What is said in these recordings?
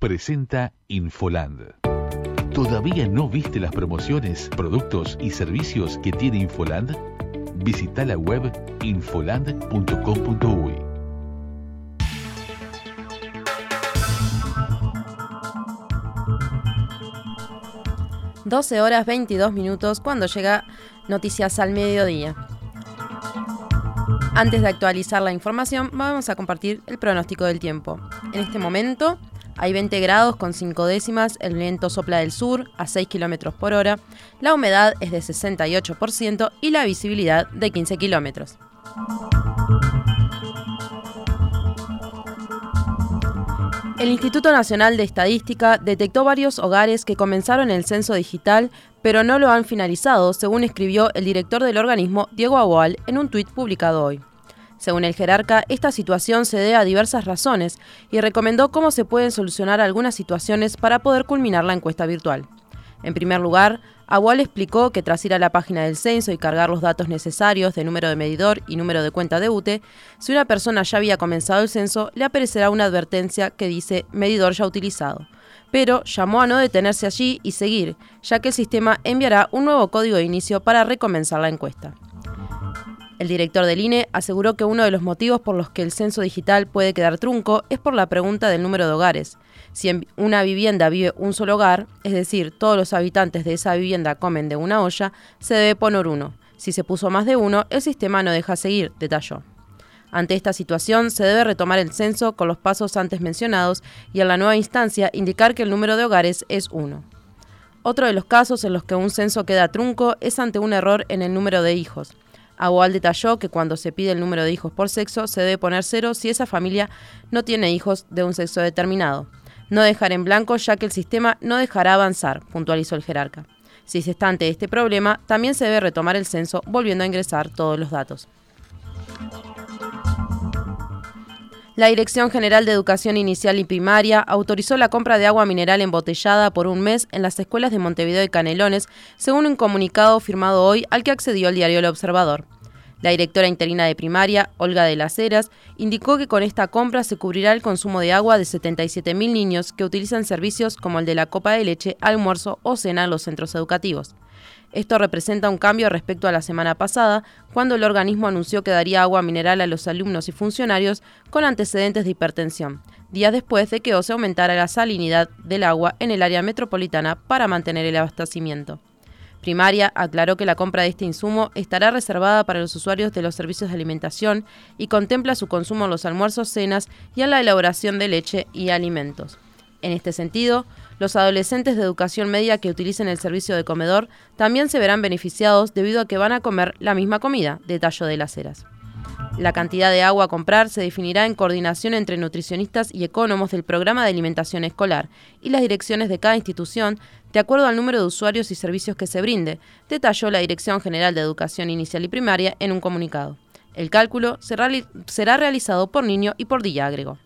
presenta Infoland. ¿Todavía no viste las promociones, productos y servicios que tiene Infoland? Visita la web infoland.com.uy. ...12 horas 22 minutos cuando llega Noticias al Mediodía. Antes de actualizar la información, vamos a compartir el pronóstico del tiempo. En este momento hay 20 grados con 5 décimas, el viento sopla del sur a 6 kilómetros por hora, la humedad es de 68% y la visibilidad de 15 kilómetros. El Instituto Nacional de Estadística detectó varios hogares que comenzaron el censo digital, pero no lo han finalizado, según escribió el director del organismo, Diego Agual, en un tuit publicado hoy. Según el jerarca, esta situación se debe a diversas razones y recomendó cómo se pueden solucionar algunas situaciones para poder culminar la encuesta virtual. En primer lugar, Agual explicó que tras ir a la página del censo y cargar los datos necesarios de número de medidor y número de cuenta de UTE, si una persona ya había comenzado el censo, le aparecerá una advertencia que dice medidor ya utilizado. Pero llamó a no detenerse allí y seguir, ya que el sistema enviará un nuevo código de inicio para recomenzar la encuesta. El director del INE aseguró que uno de los motivos por los que el censo digital puede quedar trunco es por la pregunta del número de hogares. Si en una vivienda vive un solo hogar, es decir, todos los habitantes de esa vivienda comen de una olla, se debe poner uno. Si se puso más de uno, el sistema no deja seguir, detalló. Ante esta situación, se debe retomar el censo con los pasos antes mencionados y en la nueva instancia indicar que el número de hogares es uno. Otro de los casos en los que un censo queda trunco es ante un error en el número de hijos. Agual detalló que cuando se pide el número de hijos por sexo se debe poner cero si esa familia no tiene hijos de un sexo determinado. No dejar en blanco ya que el sistema no dejará avanzar, puntualizó el jerarca. Si se está ante este problema, también se debe retomar el censo volviendo a ingresar todos los datos. La Dirección General de Educación Inicial y Primaria autorizó la compra de agua mineral embotellada por un mes en las escuelas de Montevideo y Canelones, según un comunicado firmado hoy al que accedió el diario El Observador. La directora interina de primaria, Olga de las Heras, indicó que con esta compra se cubrirá el consumo de agua de 77.000 niños que utilizan servicios como el de la copa de leche, almuerzo o cena en los centros educativos. Esto representa un cambio respecto a la semana pasada, cuando el organismo anunció que daría agua mineral a los alumnos y funcionarios con antecedentes de hipertensión, días después de que se aumentara la salinidad del agua en el área metropolitana para mantener el abastecimiento. Primaria aclaró que la compra de este insumo estará reservada para los usuarios de los servicios de alimentación y contempla su consumo en los almuerzos, cenas y en la elaboración de leche y alimentos. En este sentido, los adolescentes de educación media que utilicen el servicio de comedor también se verán beneficiados debido a que van a comer la misma comida, detalló de las Heras. La cantidad de agua a comprar se definirá en coordinación entre nutricionistas y ecónomos del programa de alimentación escolar y las direcciones de cada institución de acuerdo al número de usuarios y servicios que se brinde, detalló la Dirección General de Educación Inicial y Primaria en un comunicado. El cálculo será, será realizado por niño y por día, agregó.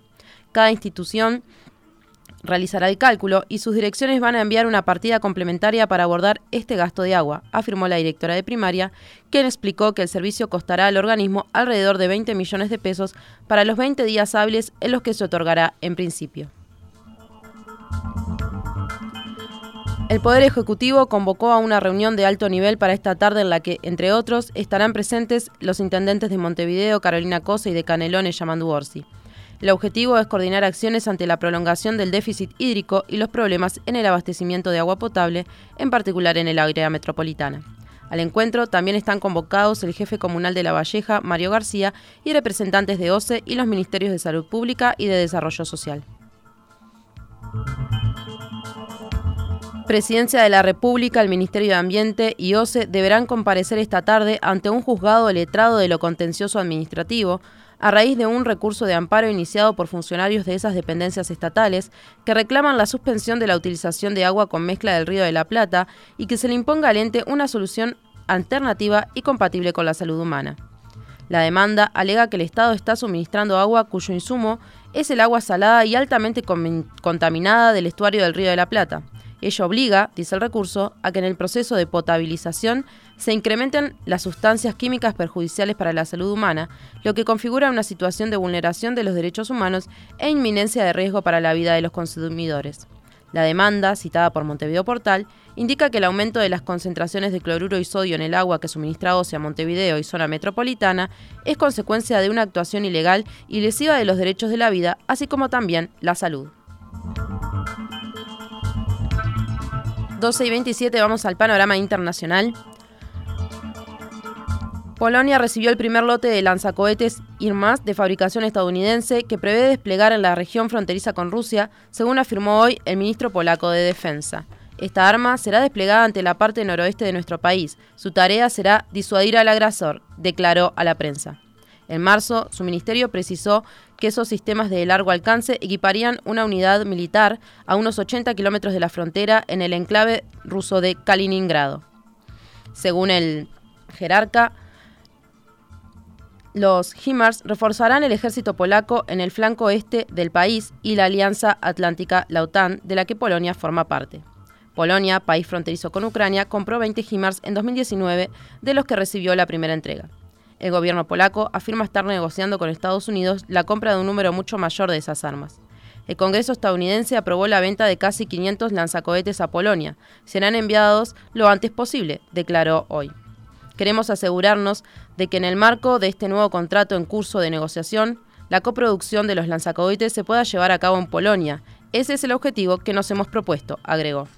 Cada institución realizará el cálculo y sus direcciones van a enviar una partida complementaria para abordar este gasto de agua, afirmó la directora de primaria, quien explicó que el servicio costará al organismo alrededor de 20 millones de pesos para los 20 días hábiles en los que se otorgará en principio. El Poder Ejecutivo convocó a una reunión de alto nivel para esta tarde en la que, entre otros, estarán presentes los intendentes de Montevideo, Carolina Cosa y de Canelones, Yamandu Orsi. El objetivo es coordinar acciones ante la prolongación del déficit hídrico y los problemas en el abastecimiento de agua potable, en particular en el área metropolitana. Al encuentro también están convocados el jefe comunal de La Valleja, Mario García, y representantes de OCE y los ministerios de Salud Pública y de Desarrollo Social. Presidencia de la República, el Ministerio de Ambiente y OCE deberán comparecer esta tarde ante un juzgado letrado de lo contencioso administrativo a raíz de un recurso de amparo iniciado por funcionarios de esas dependencias estatales que reclaman la suspensión de la utilización de agua con mezcla del Río de la Plata y que se le imponga al ente una solución alternativa y compatible con la salud humana. La demanda alega que el Estado está suministrando agua cuyo insumo es el agua salada y altamente contaminada del estuario del Río de la Plata. Ello obliga, dice el recurso, a que en el proceso de potabilización se incrementen las sustancias químicas perjudiciales para la salud humana, lo que configura una situación de vulneración de los derechos humanos e inminencia de riesgo para la vida de los consumidores. La demanda, citada por Montevideo Portal, indica que el aumento de las concentraciones de cloruro y sodio en el agua que suministra OCE Montevideo y zona metropolitana es consecuencia de una actuación ilegal y lesiva de los derechos de la vida, así como también la salud. 12 y 27 vamos al panorama internacional. Polonia recibió el primer lote de lanzacohetes IRMAS de fabricación estadounidense que prevé desplegar en la región fronteriza con Rusia, según afirmó hoy el ministro polaco de Defensa. Esta arma será desplegada ante la parte noroeste de nuestro país. Su tarea será disuadir al agresor, declaró a la prensa. En marzo, su ministerio precisó que esos sistemas de largo alcance equiparían una unidad militar a unos 80 kilómetros de la frontera en el enclave ruso de Kaliningrado. Según el jerarca, los HIMARS reforzarán el ejército polaco en el flanco este del país y la Alianza Atlántica, la OTAN, de la que Polonia forma parte. Polonia, país fronterizo con Ucrania, compró 20 HIMARS en 2019, de los que recibió la primera entrega. El gobierno polaco afirma estar negociando con Estados Unidos la compra de un número mucho mayor de esas armas. El Congreso estadounidense aprobó la venta de casi 500 lanzacohetes a Polonia. Serán enviados lo antes posible, declaró hoy. Queremos asegurarnos de que en el marco de este nuevo contrato en curso de negociación, la coproducción de los lanzacohetes se pueda llevar a cabo en Polonia. Ese es el objetivo que nos hemos propuesto, agregó.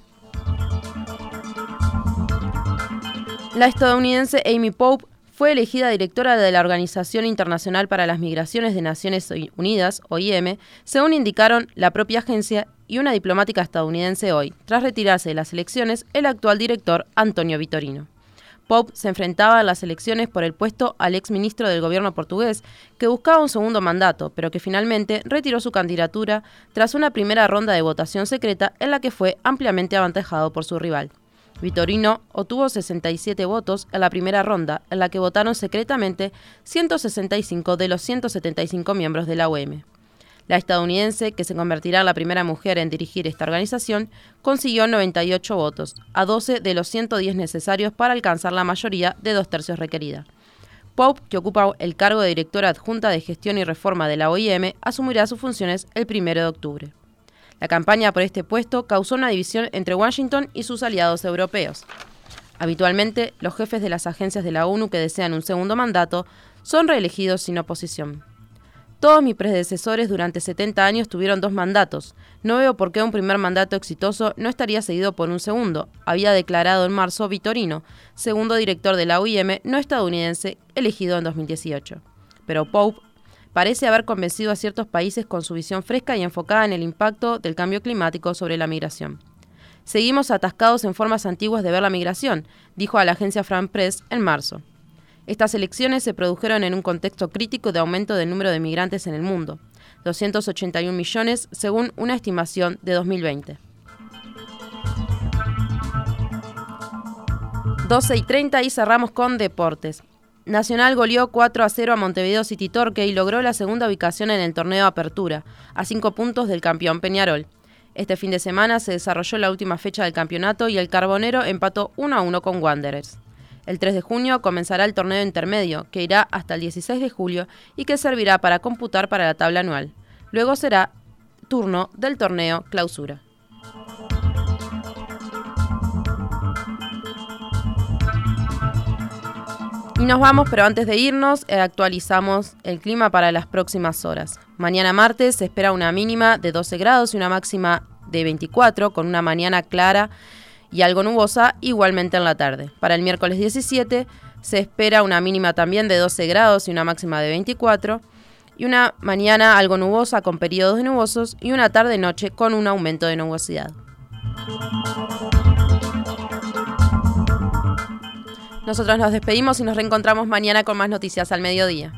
La estadounidense Amy Pope fue elegida directora de la Organización Internacional para las Migraciones de Naciones Unidas, OIM, según indicaron la propia agencia y una diplomática estadounidense hoy, tras retirarse de las elecciones el actual director Antonio Vitorino. Pope se enfrentaba en las elecciones por el puesto al ex ministro del gobierno portugués, que buscaba un segundo mandato, pero que finalmente retiró su candidatura tras una primera ronda de votación secreta en la que fue ampliamente avantajado por su rival. Vitorino obtuvo 67 votos en la primera ronda, en la que votaron secretamente 165 de los 175 miembros de la OEM. La estadounidense, que se convertirá en la primera mujer en dirigir esta organización, consiguió 98 votos, a 12 de los 110 necesarios para alcanzar la mayoría de dos tercios requerida. Pope, que ocupa el cargo de directora adjunta de gestión y reforma de la OIM, asumirá sus funciones el 1 de octubre. La campaña por este puesto causó una división entre Washington y sus aliados europeos. Habitualmente, los jefes de las agencias de la ONU que desean un segundo mandato son reelegidos sin oposición. Todos mis predecesores durante 70 años tuvieron dos mandatos. No veo por qué un primer mandato exitoso no estaría seguido por un segundo, había declarado en marzo Vitorino, segundo director de la OIM no estadounidense, elegido en 2018. Pero Pope parece haber convencido a ciertos países con su visión fresca y enfocada en el impacto del cambio climático sobre la migración. Seguimos atascados en formas antiguas de ver la migración, dijo a la agencia France Press en marzo. Estas elecciones se produjeron en un contexto crítico de aumento del número de migrantes en el mundo, 281 millones según una estimación de 2020. 12 y 30 y cerramos con deportes. Nacional goleó 4 a 0 a Montevideo City Torque y logró la segunda ubicación en el torneo Apertura, a 5 puntos del campeón Peñarol. Este fin de semana se desarrolló la última fecha del campeonato y el Carbonero empató 1 a 1 con Wanderers. El 3 de junio comenzará el torneo intermedio, que irá hasta el 16 de julio y que servirá para computar para la tabla anual. Luego será turno del torneo clausura. Nos vamos, pero antes de irnos, eh, actualizamos el clima para las próximas horas. Mañana martes se espera una mínima de 12 grados y una máxima de 24, con una mañana clara y algo nubosa igualmente en la tarde. Para el miércoles 17 se espera una mínima también de 12 grados y una máxima de 24 y una mañana algo nubosa con periodos de nubosos y una tarde-noche con un aumento de nubosidad. Nosotros nos despedimos y nos reencontramos mañana con más noticias al mediodía.